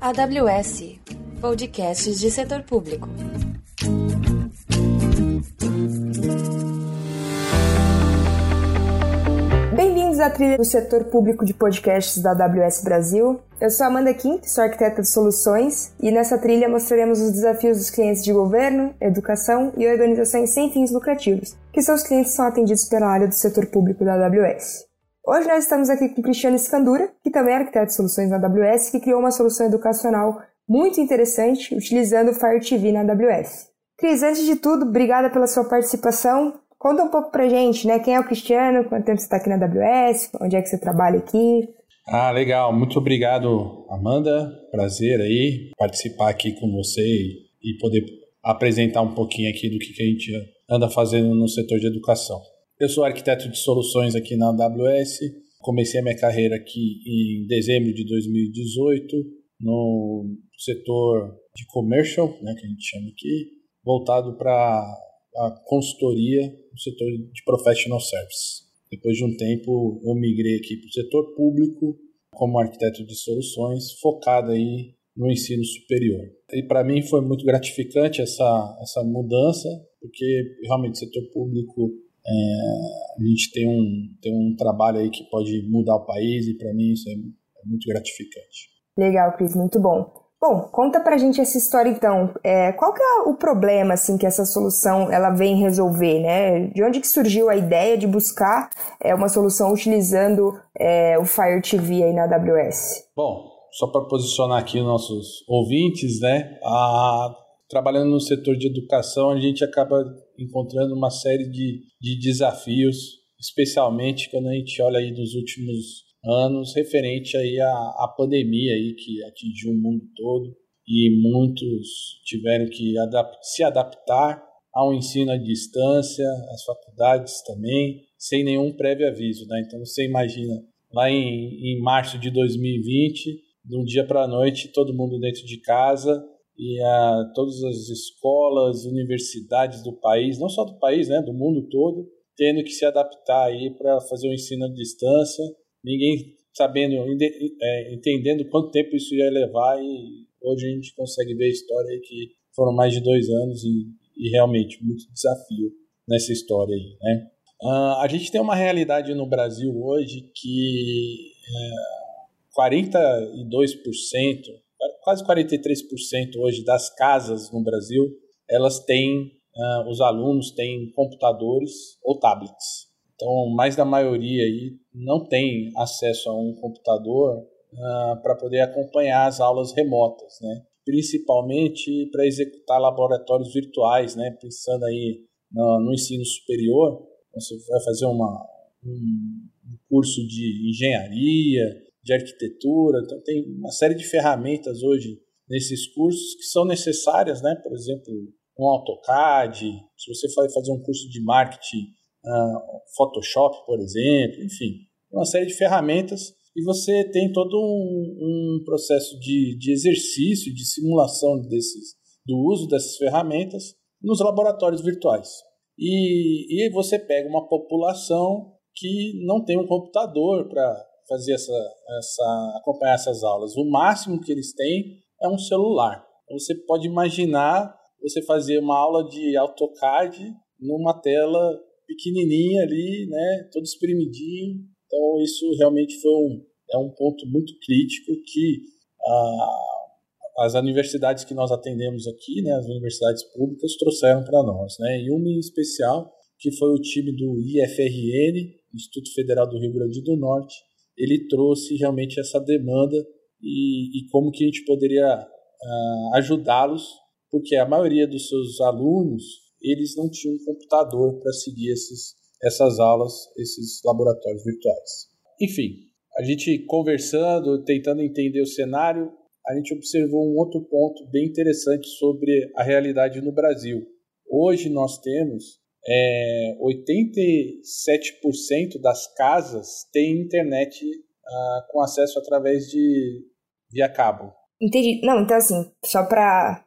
AWS Podcasts de Setor Público. Bem-vindos à trilha do setor público de podcasts da AWS Brasil. Eu sou Amanda Kim, sou arquiteta de soluções, e nessa trilha mostraremos os desafios dos clientes de governo, educação e organizações sem fins lucrativos, que os clientes são atendidos pela área do setor público da AWS. Hoje nós estamos aqui com Cristiano Escandura, que também é arquiteto de soluções na AWS, que criou uma solução educacional muito interessante utilizando o Fire TV na AWS. Cris, antes de tudo, obrigada pela sua participação. Conta um pouco pra gente, né? Quem é o Cristiano, quanto tempo você está aqui na AWS, onde é que você trabalha aqui? Ah, legal. Muito obrigado, Amanda. Prazer aí participar aqui com você e poder apresentar um pouquinho aqui do que a gente anda fazendo no setor de educação. Eu sou arquiteto de soluções aqui na AWS. Comecei a minha carreira aqui em dezembro de 2018 no setor de commercial, né, que a gente chama aqui, voltado para a consultoria no setor de professional service. Depois de um tempo, eu migrei aqui para o setor público como arquiteto de soluções, focado aí no ensino superior. E para mim foi muito gratificante essa, essa mudança, porque realmente o setor público é, a gente tem um, tem um trabalho aí que pode mudar o país e para mim isso é, é, muito gratificante. Legal, Cris, muito bom. Bom, conta pra gente essa história então. É, qual que é o problema assim que essa solução ela vem resolver, né? De onde que surgiu a ideia de buscar é, uma solução utilizando é, o Fire TV aí na AWS? Bom, só para posicionar aqui os nossos ouvintes, né? A, trabalhando no setor de educação, a gente acaba encontrando uma série de, de desafios, especialmente quando a gente olha aí nos últimos anos referente aí à, à pandemia aí que atingiu o mundo todo e muitos tiveram que adap se adaptar ao ensino à distância, as faculdades também, sem nenhum prévio aviso, né? Então você imagina lá em, em março de 2020, de um dia para a noite, todo mundo dentro de casa e a todas as escolas, universidades do país, não só do país, né, do mundo todo, tendo que se adaptar aí para fazer o ensino à distância, ninguém sabendo, é, entendendo quanto tempo isso ia levar e hoje a gente consegue ver a história aí que foram mais de dois anos e, e realmente muito desafio nessa história aí, né? Uh, a gente tem uma realidade no Brasil hoje que é, 42% quase 43% hoje das casas no Brasil, elas têm, uh, os alunos têm computadores ou tablets. Então, mais da maioria aí não tem acesso a um computador uh, para poder acompanhar as aulas remotas, né? Principalmente para executar laboratórios virtuais, né? Pensando aí no, no ensino superior, você vai fazer uma, um curso de engenharia, de arquitetura. Então, tem uma série de ferramentas hoje nesses cursos que são necessárias, né? Por exemplo, um AutoCAD, se você vai fazer um curso de marketing, uh, Photoshop, por exemplo, enfim, uma série de ferramentas e você tem todo um, um processo de, de exercício, de simulação desses, do uso dessas ferramentas nos laboratórios virtuais. E, e você pega uma população que não tem um computador para fazer essa, essa, acompanhar essas aulas. O máximo que eles têm é um celular. Então, você pode imaginar você fazer uma aula de AutoCAD numa tela pequenininha ali, né, todo espremidinho. Então isso realmente foi um, é um ponto muito crítico que a, as universidades que nós atendemos aqui, né, as universidades públicas trouxeram para nós, né, e uma em especial que foi o time do IFRN, Instituto Federal do Rio Grande do Norte, ele trouxe realmente essa demanda e, e como que a gente poderia uh, ajudá-los, porque a maioria dos seus alunos eles não tinham um computador para seguir esses, essas aulas, esses laboratórios virtuais. Enfim, a gente conversando, tentando entender o cenário, a gente observou um outro ponto bem interessante sobre a realidade no Brasil. Hoje nós temos é, 87% das casas têm internet ah, com acesso através de via cabo. Entendi. Não, então assim, só para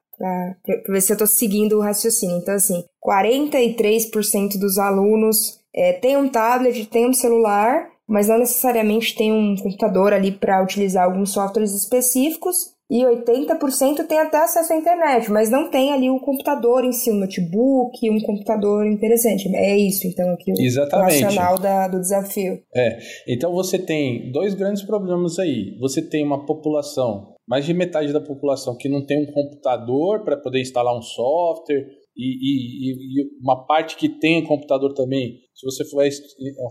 ver se eu estou seguindo o raciocínio. Então, assim, 43% dos alunos é, tem um tablet, tem um celular mas não necessariamente tem um computador ali para utilizar alguns softwares específicos e 80% tem até acesso à internet, mas não tem ali o computador em si, um notebook, um computador interessante. É isso, então, aqui o Exatamente. racional da, do desafio. É, então você tem dois grandes problemas aí. Você tem uma população, mais de metade da população, que não tem um computador para poder instalar um software, e, e, e, uma parte que tem um computador também, se você for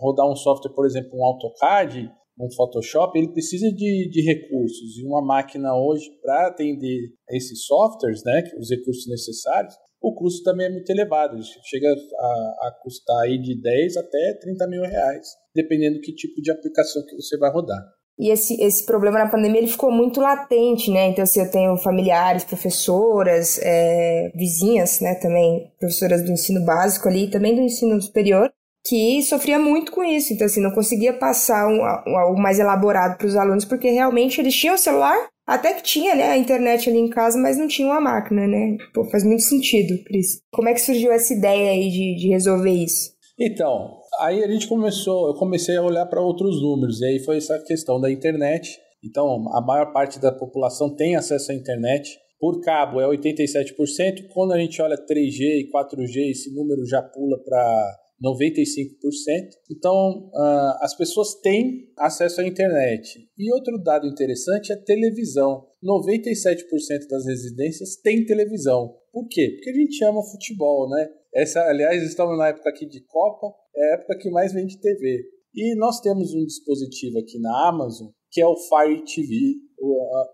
rodar um software, por exemplo, um AutoCAD, um Photoshop, ele precisa de, de recursos. E uma máquina hoje, para atender esses softwares, né, os recursos necessários, o custo também é muito elevado. Chega a, a custar aí de 10 até 30 mil reais, dependendo do que tipo de aplicação que você vai rodar. E esse, esse problema na pandemia ele ficou muito latente, né? Então, assim, eu tenho familiares, professoras, é, vizinhas, né, também, professoras do ensino básico ali, também do ensino superior, que sofria muito com isso. Então, assim, não conseguia passar um, um, algo mais elaborado para os alunos, porque realmente eles tinham o celular, até que tinha, né, a internet ali em casa, mas não tinha uma máquina, né? Pô, faz muito sentido, Cris. Como é que surgiu essa ideia aí de, de resolver isso? Então, aí a gente começou, eu comecei a olhar para outros números, e aí foi essa questão da internet. Então, a maior parte da população tem acesso à internet. Por cabo é 87%. Quando a gente olha 3G e 4G, esse número já pula para 95%. Então, uh, as pessoas têm acesso à internet. E outro dado interessante é televisão. 97% das residências têm televisão. Por quê? Porque a gente ama futebol, né? Essa, aliás, estamos na época aqui de Copa, é a época que mais vende TV. E nós temos um dispositivo aqui na Amazon que é o Fire TV.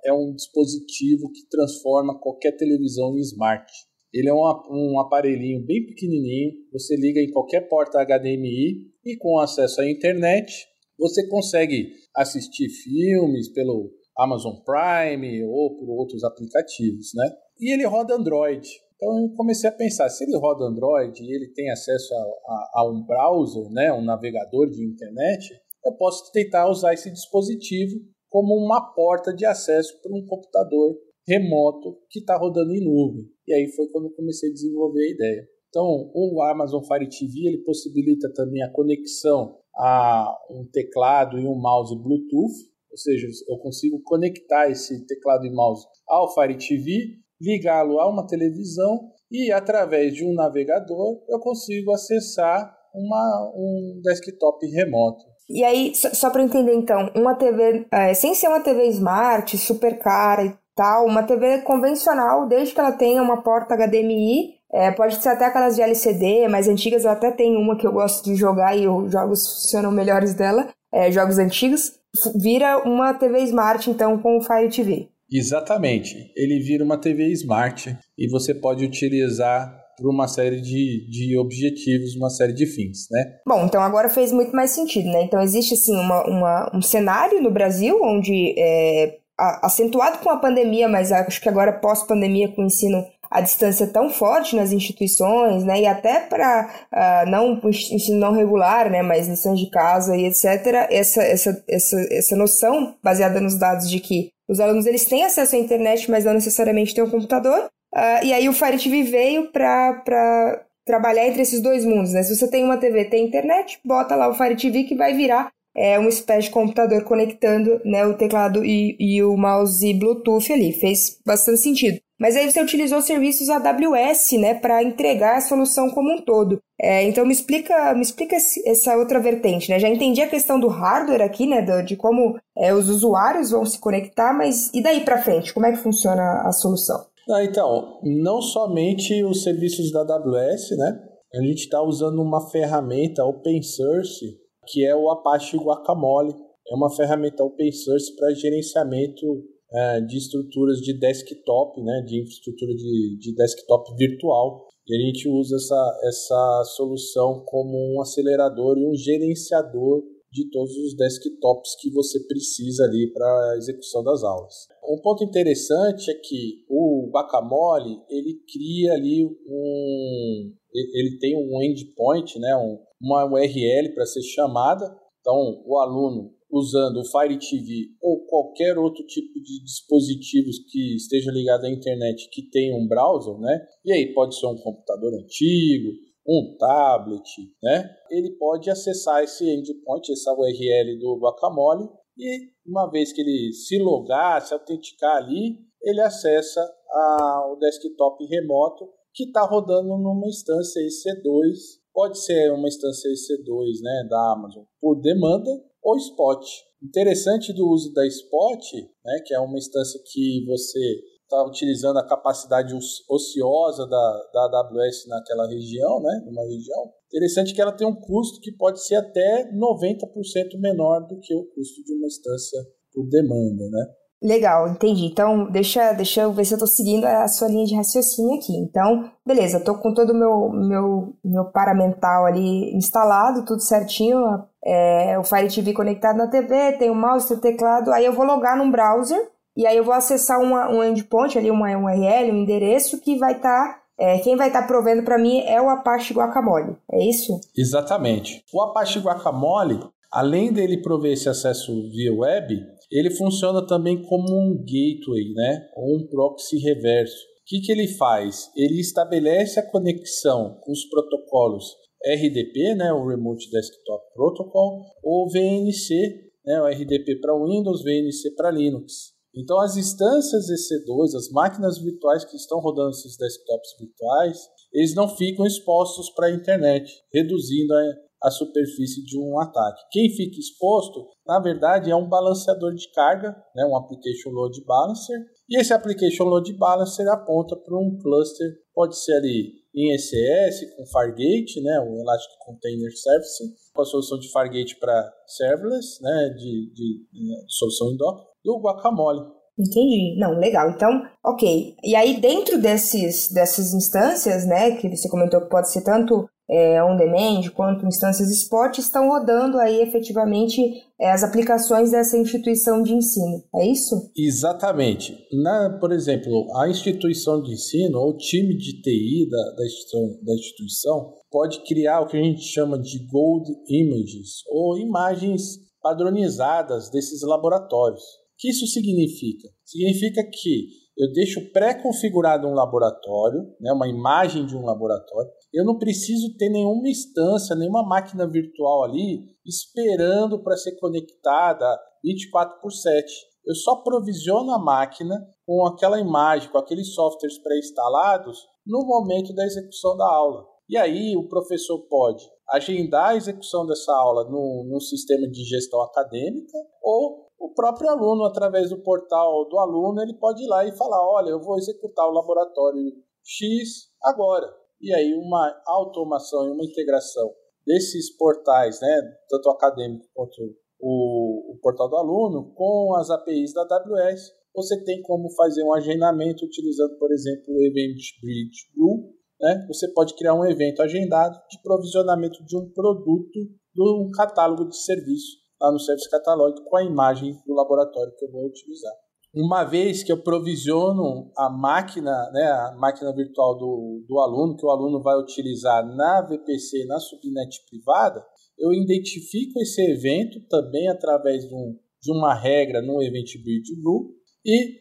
É um dispositivo que transforma qualquer televisão em smart. Ele é um, um aparelhinho bem pequenininho, você liga em qualquer porta HDMI e com acesso à internet você consegue assistir filmes pelo Amazon Prime ou por outros aplicativos, né? E ele roda Android. Então eu comecei a pensar, se ele roda Android e ele tem acesso a, a, a um browser, né, um navegador de internet, eu posso tentar usar esse dispositivo como uma porta de acesso para um computador remoto que está rodando em nuvem. E aí foi quando eu comecei a desenvolver a ideia. Então, o Amazon Fire TV ele possibilita também a conexão a um teclado e um mouse Bluetooth, ou seja, eu consigo conectar esse teclado e mouse ao Fire TV, ligá-lo a uma televisão e através de um navegador eu consigo acessar uma, um desktop remoto. E aí, só, para entender então, uma TV, é, sem ser uma TV smart, super cara tal, uma TV convencional, desde que ela tenha uma porta HDMI, é, pode ser até aquelas de LCD, mais antigas, eu até tenho uma que eu gosto de jogar e os jogos funcionam melhores dela, é, jogos antigos, vira uma TV Smart, então, com o Fire TV. Exatamente. Ele vira uma TV Smart e você pode utilizar para uma série de, de objetivos, uma série de fins, né? Bom, então agora fez muito mais sentido, né? Então existe, assim, uma, uma um cenário no Brasil onde é, acentuado com a pandemia, mas acho que agora pós-pandemia com o ensino à distância tão forte nas instituições, né, e até para uh, ah, não ensino não regular, né, mas lições de casa e etc. Essa, essa, essa, essa noção baseada nos dados de que os alunos eles têm acesso à internet, mas não necessariamente têm um computador. Uh, e aí o Fire TV veio para trabalhar entre esses dois mundos, né? Se você tem uma TV, tem internet, bota lá o Fire TV que vai virar é uma espécie de computador conectando né, o teclado e, e o mouse Bluetooth ali. Fez bastante sentido. Mas aí você utilizou serviços AWS, né, para entregar a solução como um todo. É, então me explica, me explica essa outra vertente, né? Já entendi a questão do hardware aqui, né, de como é, os usuários vão se conectar, mas e daí para frente, como é que funciona a solução? Ah, então, não somente os serviços da AWS, né? A gente está usando uma ferramenta open source que é o Apache Guacamole. É uma ferramenta open source para gerenciamento é, de estruturas de desktop, né, de infraestrutura de, de desktop virtual. E a gente usa essa, essa solução como um acelerador e um gerenciador de todos os desktops que você precisa ali para a execução das aulas. Um ponto interessante é que o Guacamole ele cria ali um, ele tem um endpoint, né, um, uma URL para ser chamada. Então, o aluno usando o Fire TV ou qualquer outro tipo de dispositivos que esteja ligado à internet que tenha um browser, né? E aí pode ser um computador antigo, um tablet, né? Ele pode acessar esse endpoint, essa URL do Guacamole e uma vez que ele se logar, se autenticar ali, ele acessa a, o desktop remoto que está rodando numa instância EC2, pode ser uma instância EC2 né, da Amazon por demanda ou Spot. Interessante do uso da Spot, né, que é uma instância que você está utilizando a capacidade ociosa da, da AWS naquela região, né, numa região. Interessante que ela tem um custo que pode ser até 90% menor do que o custo de uma instância por demanda, né? Legal, entendi. Então, deixa, deixa eu ver se eu estou seguindo a sua linha de raciocínio aqui. Então, beleza, estou com todo o meu, meu, meu paramental ali instalado, tudo certinho, é, o Fire TV conectado na TV, tem o mouse, tem o teclado, aí eu vou logar num browser e aí eu vou acessar uma, um endpoint ali, uma URL, um endereço que vai estar tá é, quem vai estar tá provendo para mim é o Apache Guacamole, é isso? Exatamente. O Apache Guacamole, além dele prover esse acesso via web, ele funciona também como um gateway, né? Ou um proxy reverso. O que, que ele faz? Ele estabelece a conexão com os protocolos RDP, né, o Remote Desktop Protocol, ou VNC, né, o RDP para Windows, VNC para Linux. Então, as instâncias EC2, as máquinas virtuais que estão rodando esses desktops virtuais, eles não ficam expostos para a internet, reduzindo a, a superfície de um ataque. Quem fica exposto, na verdade, é um balanceador de carga, né, um Application Load Balancer, e esse Application Load Balancer aponta para um cluster, pode ser ali em ECS, com Fargate, né, o Elastic Container Service, com a solução de Fargate para serverless, né, de, de, de solução em Docker, do guacamole. Entendi. Não, legal. Então, ok. E aí, dentro desses, dessas instâncias, né, que você comentou que pode ser tanto é, on-demand quanto instâncias spot, estão rodando aí efetivamente é, as aplicações dessa instituição de ensino. É isso? Exatamente. Na, por exemplo, a instituição de ensino ou o time de TI da, da, instituição, da instituição pode criar o que a gente chama de gold images ou imagens padronizadas desses laboratórios que isso significa? Significa que eu deixo pré-configurado um laboratório, né, uma imagem de um laboratório. Eu não preciso ter nenhuma instância, nenhuma máquina virtual ali esperando para ser conectada 24 por 7. Eu só provisiono a máquina com aquela imagem, com aqueles softwares pré-instalados no momento da execução da aula. E aí o professor pode agendar a execução dessa aula no sistema de gestão acadêmica ou o próprio aluno, através do portal do aluno, ele pode ir lá e falar: olha, eu vou executar o laboratório X agora. E aí, uma automação e uma integração desses portais, né, tanto acadêmico quanto o, o portal do aluno, com as APIs da AWS, você tem como fazer um agendamento utilizando, por exemplo, o Event Bridge Rule. Né? Você pode criar um evento agendado de provisionamento de um produto de um catálogo de serviço lá no Service Catalog com a imagem do laboratório que eu vou utilizar. Uma vez que eu provisiono a máquina, né, a máquina virtual do, do aluno, que o aluno vai utilizar na VPC, na subnet privada, eu identifico esse evento também através de, um, de uma regra no Event Bridge Rule e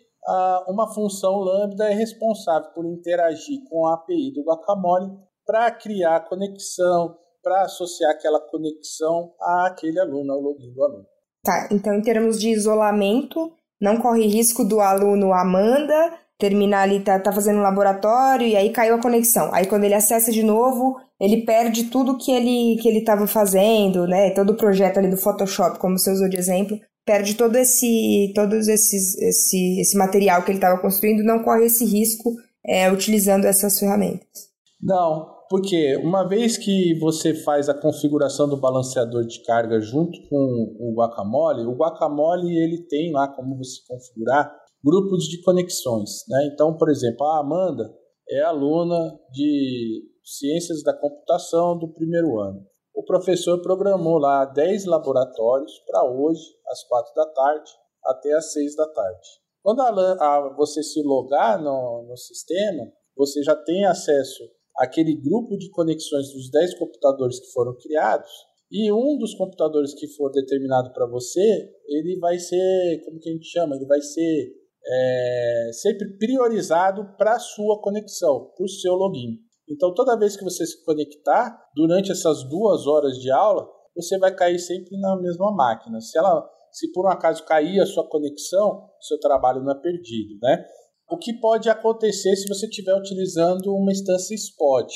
uma função Lambda é responsável por interagir com a API do Guacamole para criar conexão, para associar aquela conexão àquele aluno, ao login do aluno. Tá, então em termos de isolamento, não corre risco do aluno Amanda terminar ali, tá, tá fazendo um laboratório e aí caiu a conexão. Aí quando ele acessa de novo, ele perde tudo que ele que ele estava fazendo, né? Todo o projeto ali do Photoshop, como você usou de exemplo, perde todo esse todos esses esse, esse material que ele estava construindo, não corre esse risco é, utilizando essas ferramentas. Não, porque uma vez que você faz a configuração do balanceador de carga junto com o Guacamole, o Guacamole ele tem lá como você configurar grupos de conexões. Né? Então, por exemplo, a Amanda é aluna de Ciências da Computação do primeiro ano. O professor programou lá 10 laboratórios para hoje, às 4 da tarde, até às 6 da tarde. Quando a, a, você se logar no, no sistema, você já tem acesso aquele grupo de conexões dos 10 computadores que foram criados, e um dos computadores que for determinado para você, ele vai ser, como que a gente chama? Ele vai ser é, sempre priorizado para a sua conexão, para o seu login. Então, toda vez que você se conectar, durante essas duas horas de aula, você vai cair sempre na mesma máquina. Se ela, se por um acaso cair a sua conexão, seu trabalho não é perdido, né? O que pode acontecer se você estiver utilizando uma instância spot?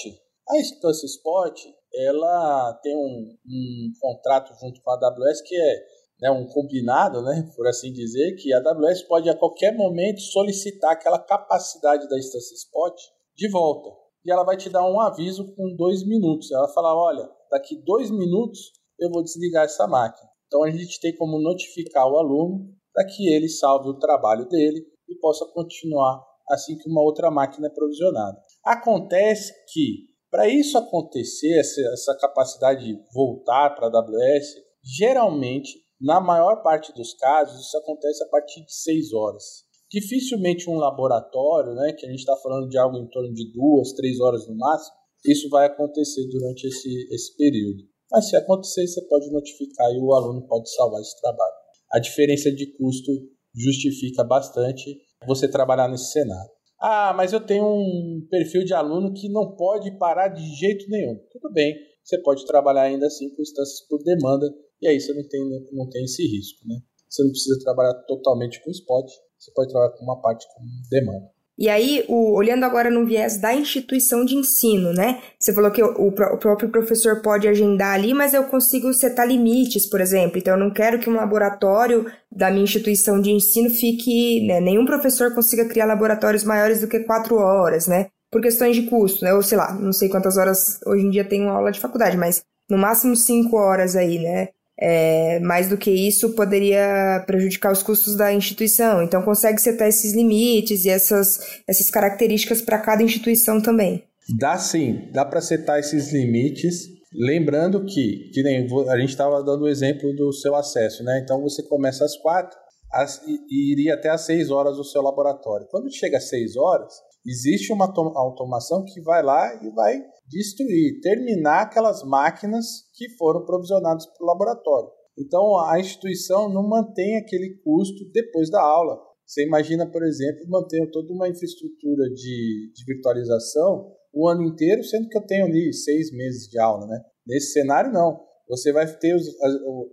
A instância spot, ela tem um, um contrato junto com a AWS que é né, um combinado, né, por assim dizer, que a AWS pode a qualquer momento solicitar aquela capacidade da instância spot de volta. E ela vai te dar um aviso com dois minutos. Ela fala, olha, daqui dois minutos eu vou desligar essa máquina. Então a gente tem como notificar o aluno para que ele salve o trabalho dele e possa continuar assim que uma outra máquina é provisionada. Acontece que para isso acontecer, essa, essa capacidade de voltar para a AWS, geralmente na maior parte dos casos, isso acontece a partir de 6 horas. Dificilmente um laboratório, né, que a gente está falando de algo em torno de duas, três horas no máximo, isso vai acontecer durante esse, esse período. Mas se acontecer, você pode notificar e o aluno pode salvar esse trabalho. A diferença de custo justifica bastante você trabalhar nesse cenário. Ah, mas eu tenho um perfil de aluno que não pode parar de jeito nenhum. Tudo bem, você pode trabalhar ainda assim com instâncias por demanda, e aí você não tem, não tem esse risco, né? Você não precisa trabalhar totalmente com spot, você pode trabalhar com uma parte com demanda. E aí, o, olhando agora no viés da instituição de ensino, né? Você falou que o, o, próprio professor pode agendar ali, mas eu consigo setar limites, por exemplo. Então, eu não quero que um laboratório da minha instituição de ensino fique. Né, nenhum professor consiga criar laboratórios maiores do que quatro horas, né? Por questões de custo, né? Ou sei lá, não sei quantas horas hoje em dia tem uma aula de faculdade, mas no máximo cinco horas aí, né? É, mais do que isso, poderia prejudicar os custos da instituição. Então, consegue setar esses limites e essas, essas características para cada instituição também. Dá sim, dá para setar esses limites. Lembrando que, que nem a gente estava dando o exemplo do seu acesso, né? Então você começa às quatro às, e iria até às seis horas o seu laboratório. Quando chega às seis horas, existe uma automação que vai lá e vai destruir, terminar aquelas máquinas que foram provisionadas para o laboratório. Então a instituição não mantém aquele custo depois da aula. Você imagina, por exemplo, manter toda uma infraestrutura de, de virtualização o ano inteiro, sendo que eu tenho ali seis meses de aula, né? Nesse cenário, não. Você vai ter os,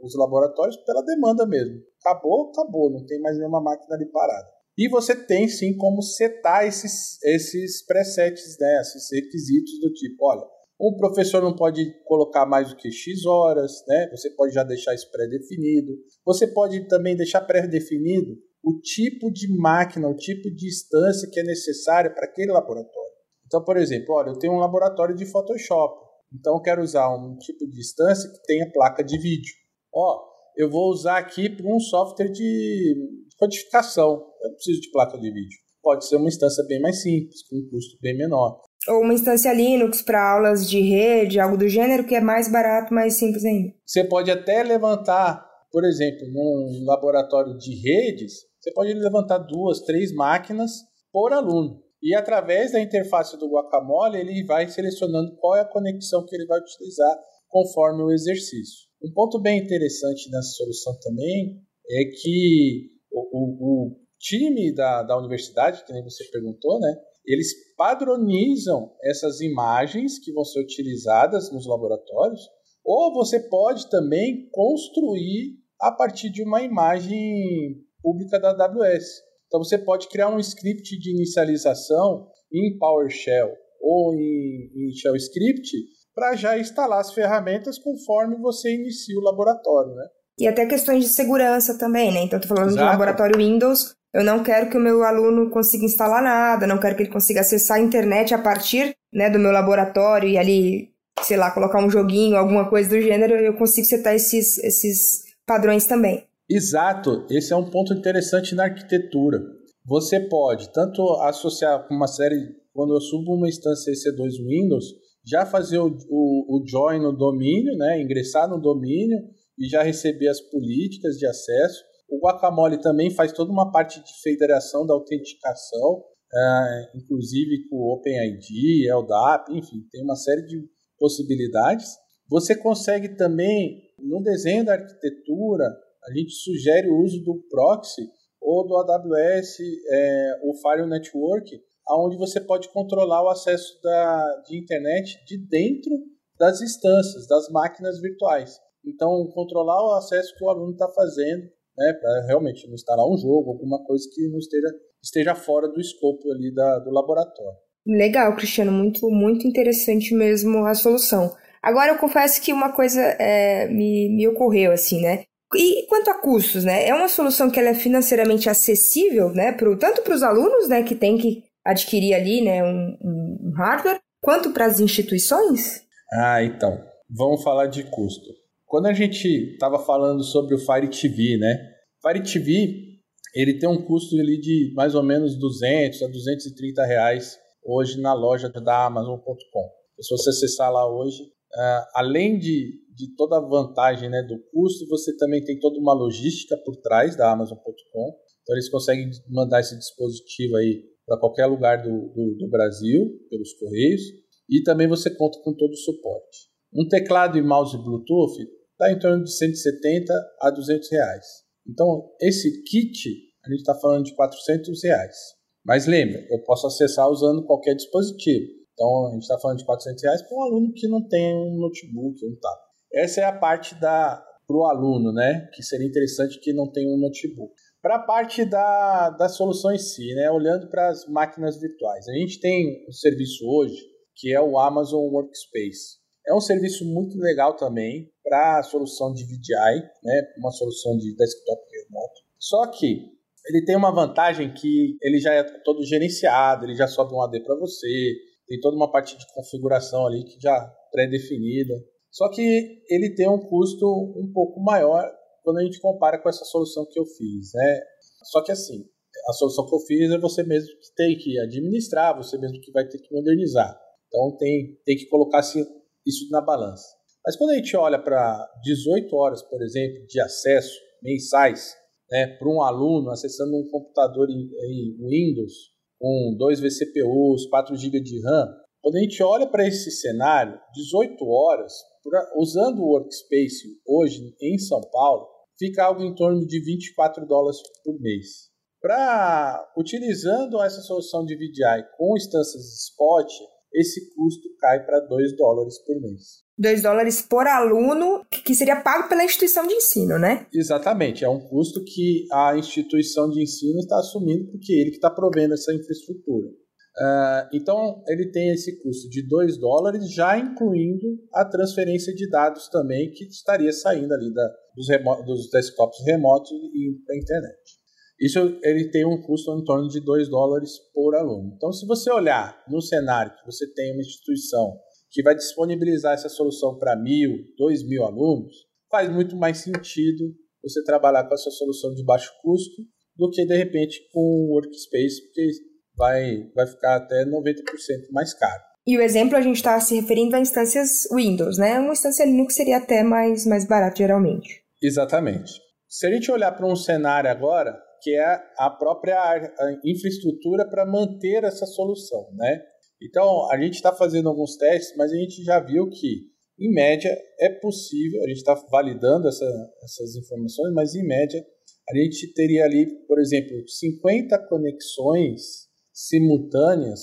os laboratórios pela demanda mesmo. Acabou, acabou, não tem mais nenhuma máquina ali parada. E você tem sim como setar esses, esses presets, né, esses requisitos do tipo, olha, um professor não pode colocar mais do que X horas, né? Você pode já deixar isso pré-definido. Você pode também deixar pré-definido o tipo de máquina, o tipo de instância que é necessária para aquele laboratório. Então, por exemplo, olha, eu tenho um laboratório de Photoshop. Então, eu quero usar um tipo de instância que tenha placa de vídeo. Ó, eu vou usar aqui para um software de codificação. Eu não preciso de placa de vídeo. Pode ser uma instância bem mais simples, com um custo bem menor. Ou uma instância Linux para aulas de rede, algo do gênero, que é mais barato, mais simples ainda. Você pode até levantar, por exemplo, num laboratório de redes, você pode levantar duas, três máquinas por aluno. E através da interface do Guacamole, ele vai selecionando qual é a conexão que ele vai utilizar conforme o exercício. Um ponto bem interessante nessa solução também é que o, o, o time da, da universidade, que nem você perguntou, né? Eles padronizam essas imagens que vão ser utilizadas nos laboratórios, ou você pode também construir a partir de uma imagem pública da AWS. Então você pode criar um script de inicialização em PowerShell ou em, em Shell Script para já instalar as ferramentas conforme você inicia o laboratório, né? E até questões de segurança também, né? Então, estou falando Exato. de laboratório Windows, eu não quero que o meu aluno consiga instalar nada, não quero que ele consiga acessar a internet a partir né, do meu laboratório e ali, sei lá, colocar um joguinho, alguma coisa do gênero, eu consigo setar esses, esses padrões também. Exato, esse é um ponto interessante na arquitetura. Você pode tanto associar com uma série, quando eu subo uma instância EC2 Windows, já fazer o, o, o join no domínio, né, ingressar no domínio, e já receber as políticas de acesso. O Guacamole também faz toda uma parte de federação da autenticação, é, inclusive com o OpenID, LDAP, enfim, tem uma série de possibilidades. Você consegue também, no desenho da arquitetura, a gente sugere o uso do proxy ou do AWS, é, o Fire Network, onde você pode controlar o acesso da, de internet de dentro das instâncias, das máquinas virtuais. Então, controlar o acesso que o aluno está fazendo, né, para realmente não instalar um jogo, alguma coisa que não esteja, esteja fora do escopo ali da, do laboratório. Legal, Cristiano, muito, muito interessante mesmo a solução. Agora eu confesso que uma coisa é, me, me ocorreu assim, né? E quanto a custos, né? É uma solução que ela é financeiramente acessível, né? Pro, tanto para os alunos, né, que tem que adquirir ali, né, um, um hardware, quanto para as instituições? Ah, então, vamos falar de custo. Quando a gente estava falando sobre o Fire TV, né? Fire TV, ele tem um custo ali de mais ou menos 200 a 230 reais hoje na loja da Amazon.com. Se você acessar lá hoje, uh, além de, de toda a vantagem né, do custo, você também tem toda uma logística por trás da Amazon.com. Então eles conseguem mandar esse dispositivo aí para qualquer lugar do, do, do, Brasil, pelos correios, e também você conta com todo o suporte. Um teclado e mouse Bluetooth está em torno de 170 a 200 reais. Então esse kit a gente está falando de 400 reais. Mas lembra, eu posso acessar usando qualquer dispositivo. Então a gente está falando de 400 reais para um aluno que não tem um notebook, um tablet. Essa é a parte da para o aluno, né? Que seria interessante que não tenha um notebook. Para a parte da, da solução em si, né? Olhando para as máquinas virtuais, a gente tem um serviço hoje que é o Amazon Workspace. É um serviço muito legal também para a solução de VDI, né? Uma solução de desktop remoto. Só que ele tem uma vantagem que ele já é todo gerenciado, ele já sobe um AD para você, tem toda uma parte de configuração ali que já pré-definida. Só que ele tem um custo um pouco maior quando a gente compara com essa solução que eu fiz, né? Só que assim, a solução que eu fiz é você mesmo que tem que administrar, você mesmo que vai ter que modernizar. Então tem, tem que colocar isso na balança. Mas quando a gente olha para 18 horas, por exemplo, de acesso mensais né, para um aluno acessando um computador em, em Windows com 2 vCPUs, 4 GB de RAM, quando a gente olha para esse cenário, 18 horas, usando o Workspace hoje em São Paulo, fica algo em torno de 24 dólares por mês. Para utilizando essa solução de VDI com instâncias Spot, esse custo cai para 2 dólares por mês. 2 dólares por aluno, que seria pago pela instituição de ensino, né? Exatamente, é um custo que a instituição de ensino está assumindo porque ele que está provendo essa infraestrutura. Uh, então, ele tem esse custo de 2 dólares, já incluindo a transferência de dados também, que estaria saindo ali da, dos, dos desktops remotos e para a internet. Isso ele tem um custo em torno de 2 dólares por aluno. Então, se você olhar no cenário que você tem uma instituição que vai disponibilizar essa solução para mil, dois mil alunos, faz muito mais sentido você trabalhar com essa solução de baixo custo do que, de repente, com o Workspace, porque vai, vai ficar até 90% mais caro. E o exemplo a gente está se referindo a instâncias Windows, né? Uma instância Linux seria até mais, mais barato geralmente. Exatamente. Se a gente olhar para um cenário agora, que é a própria infraestrutura para manter essa solução, né? Então, a gente está fazendo alguns testes, mas a gente já viu que, em média, é possível, a gente está validando essa, essas informações, mas em média, a gente teria ali, por exemplo, 50 conexões simultâneas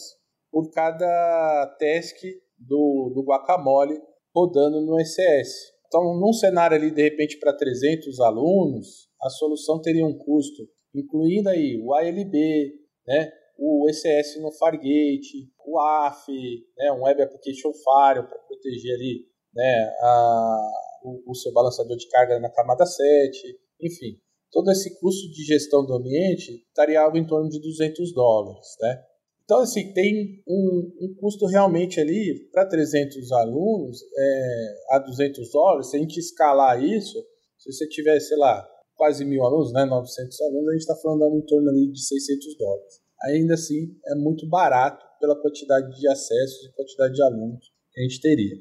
por cada task do, do guacamole rodando no ECS. Então, num cenário ali, de repente, para 300 alunos, a solução teria um custo incluindo aí o ALB, né, o ECS no Fargate, o AF, né, um Web Application Firewall para proteger ali né, a, o, o, seu balanceador de carga na camada 7, enfim. Todo esse custo de gestão do ambiente estaria algo em torno de 200 dólares, né? Então, assim, tem um, um custo realmente ali para 300 alunos é, a 200 dólares. Se a gente escalar isso, se você tiver, sei lá, quase mil alunos, né, 900 alunos, a gente está falando algo em torno ali de 600 dólares. Ainda assim, é muito barato pela quantidade de acessos e quantidade de alunos que a gente teria.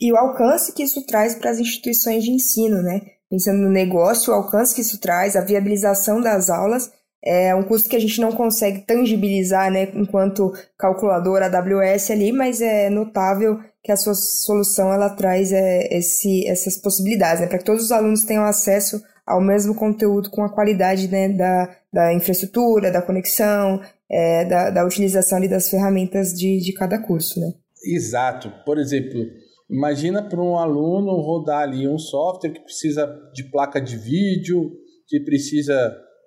E o alcance que isso traz para as instituições de ensino, né? Pensando no negócio, o alcance que isso traz, a viabilização das aulas, é um custo que a gente não consegue tangibilizar, né, enquanto calculadora AWS ali, mas é notável que a sua solução ela traz é, esse, essas possibilidades, né, para que todos os alunos tenham acesso ao mesmo conteúdo com a qualidade né, da, da infraestrutura, da conexão, é, da, da utilização ali das ferramentas de, de cada curso, né? Exato. Por exemplo, imagina para um aluno rodar ali um software que precisa de placa de vídeo, que precisa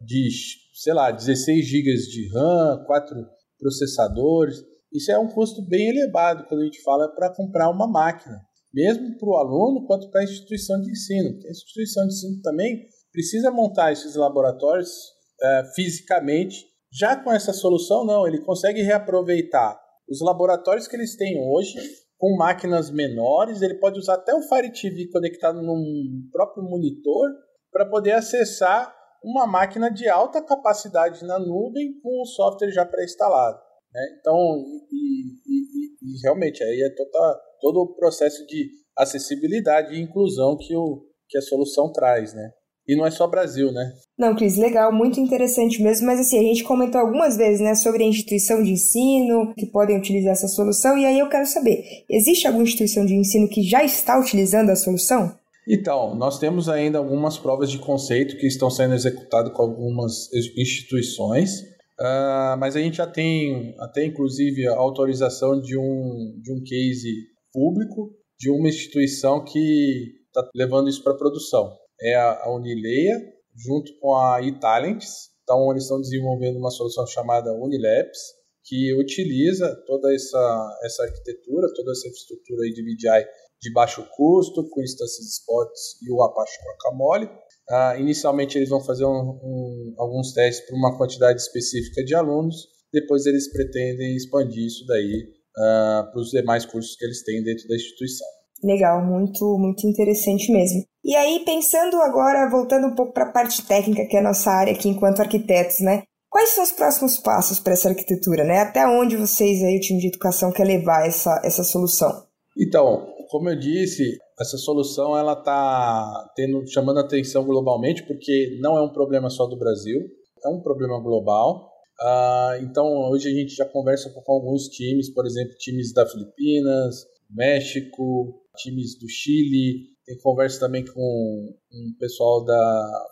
de, sei lá, 16 GB de RAM, quatro processadores. Isso é um custo bem elevado quando a gente fala para comprar uma máquina, mesmo para o aluno quanto para a instituição de ensino. A instituição de ensino também precisa montar esses laboratórios é, fisicamente. Já com essa solução, não, ele consegue reaproveitar os laboratórios que eles têm hoje com máquinas menores. Ele pode usar até o Fire TV conectado num próprio monitor para poder acessar uma máquina de alta capacidade na nuvem com o software já pré-instalado. Né? Então, e, e, e, realmente, aí é toda, todo o processo de acessibilidade e inclusão que, o, que a solução traz, né? E não é só Brasil, né? Não, Cris, legal, muito interessante mesmo. Mas assim, a gente comentou algumas vezes, né, sobre a instituição de ensino que podem utilizar essa solução. E aí eu quero saber, existe alguma instituição de ensino que já está utilizando a solução? Então, nós temos ainda algumas provas de conceito que estão sendo executadas com algumas instituições, uh, mas a gente já tem até inclusive a autorização de um, de um case público de uma instituição que está levando isso para produção. É a, Unileia, junto com a eTalents. Então, eles estão desenvolvendo uma solução chamada Unilabs, que utiliza toda essa, essa arquitetura, toda essa infraestrutura de VDI de baixo custo, com instâncias Spots e o Apache Guacamole. Uh, inicialmente eles vão fazer um, um, alguns testes para uma quantidade específica de alunos, depois eles pretendem expandir isso daí uh, para os demais cursos que eles têm dentro da instituição. Legal, muito, muito interessante mesmo. E aí, pensando agora, voltando um pouco para a parte técnica, que é a nossa área aqui enquanto arquitetos, né? Quais são os próximos passos para essa arquitetura, né? Até onde vocês aí, o time de educação, quer levar essa, essa solução? Então, como eu disse, essa solução ela está chamando atenção globalmente porque não é um problema só do Brasil, é um problema global. Uh, então hoje a gente já conversa com alguns times, por exemplo, times da Filipinas, México, times do Chile, tem conversa também com um pessoal da,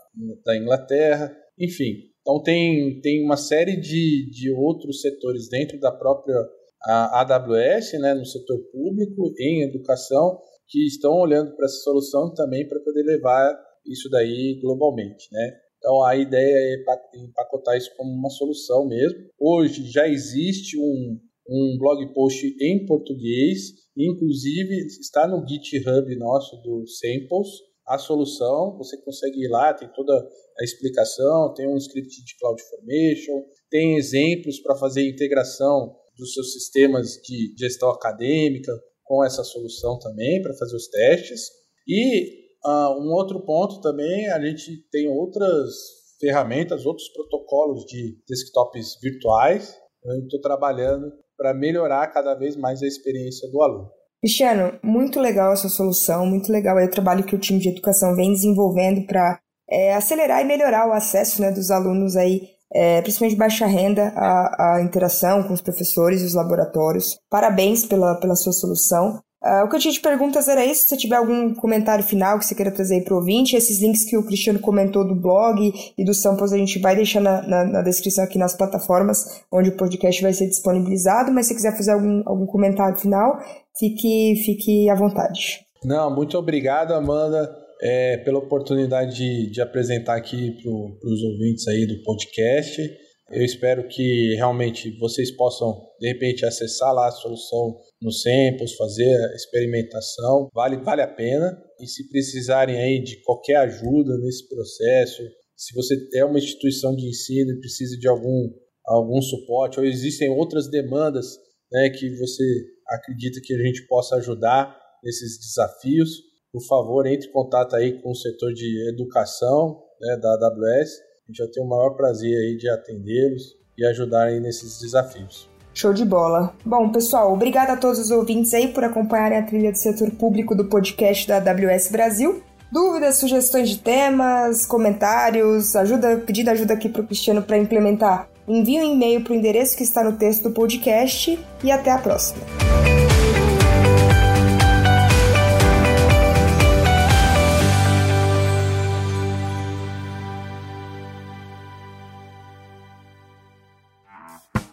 da Inglaterra, enfim. Então tem, tem uma série de, de outros setores dentro da própria AWS, né, no setor público, em educação, que estão olhando para essa solução também para poder levar isso daí globalmente, né? Então a ideia é empacotar isso como uma solução mesmo. Hoje já existe um, um blog post em português, inclusive está no GitHub nosso do Samples, a solução, você consegue ir lá, tem toda a explicação, tem um script de CloudFormation, tem exemplos para fazer integração dos seus sistemas de gestão acadêmica com essa solução também para fazer os testes. E uh, um outro ponto também, a gente tem outras ferramentas, outros protocolos de desktops virtuais. Eu estou trabalhando para melhorar cada vez mais a experiência do aluno. Cristiano, muito legal essa solução, muito legal o trabalho que o time de educação vem desenvolvendo para é, acelerar e melhorar o acesso né, dos alunos aí é, principalmente de baixa renda, a, interação com os professores e os laboratórios. Parabéns pela, pela sua solução. Uh, o que eu tinha de perguntas era isso. Se você tiver algum comentário final que você queira trazer para o ouvinte, esses links que o Cristiano comentou do blog e dos samples a gente vai deixar na, na, na, descrição aqui nas plataformas onde o podcast vai ser disponibilizado. Mas se quiser fazer algum, algum comentário final, fique, fique à vontade. Não, muito obrigado, Amanda é, pela oportunidade de, de apresentar aqui para os ouvintes aí do podcast. Eu espero que realmente vocês possam, de repente, acessar lá a solução no Samples, fazer a experimentação. Vale, vale a pena. E se precisarem aí de qualquer ajuda nesse processo, se você é uma instituição de ensino e precisa de algum, algum suporte, ou existem outras demandas né, que você acredita que a gente possa ajudar nesses desafios, por favor, entre em contato aí com o setor de educação né, da AWS. A gente vai ter o maior prazer aí de atendê-los e ajudar aí nesses desafios. Show de bola. Bom, pessoal, obrigado a todos os ouvintes aí por acompanharem a trilha do setor público do podcast da AWS Brasil. Dúvidas, sugestões de temas, comentários, ajuda, pedindo ajuda aqui para o Cristiano para implementar. Envie um e-mail para o endereço que está no texto do podcast e até a próxima.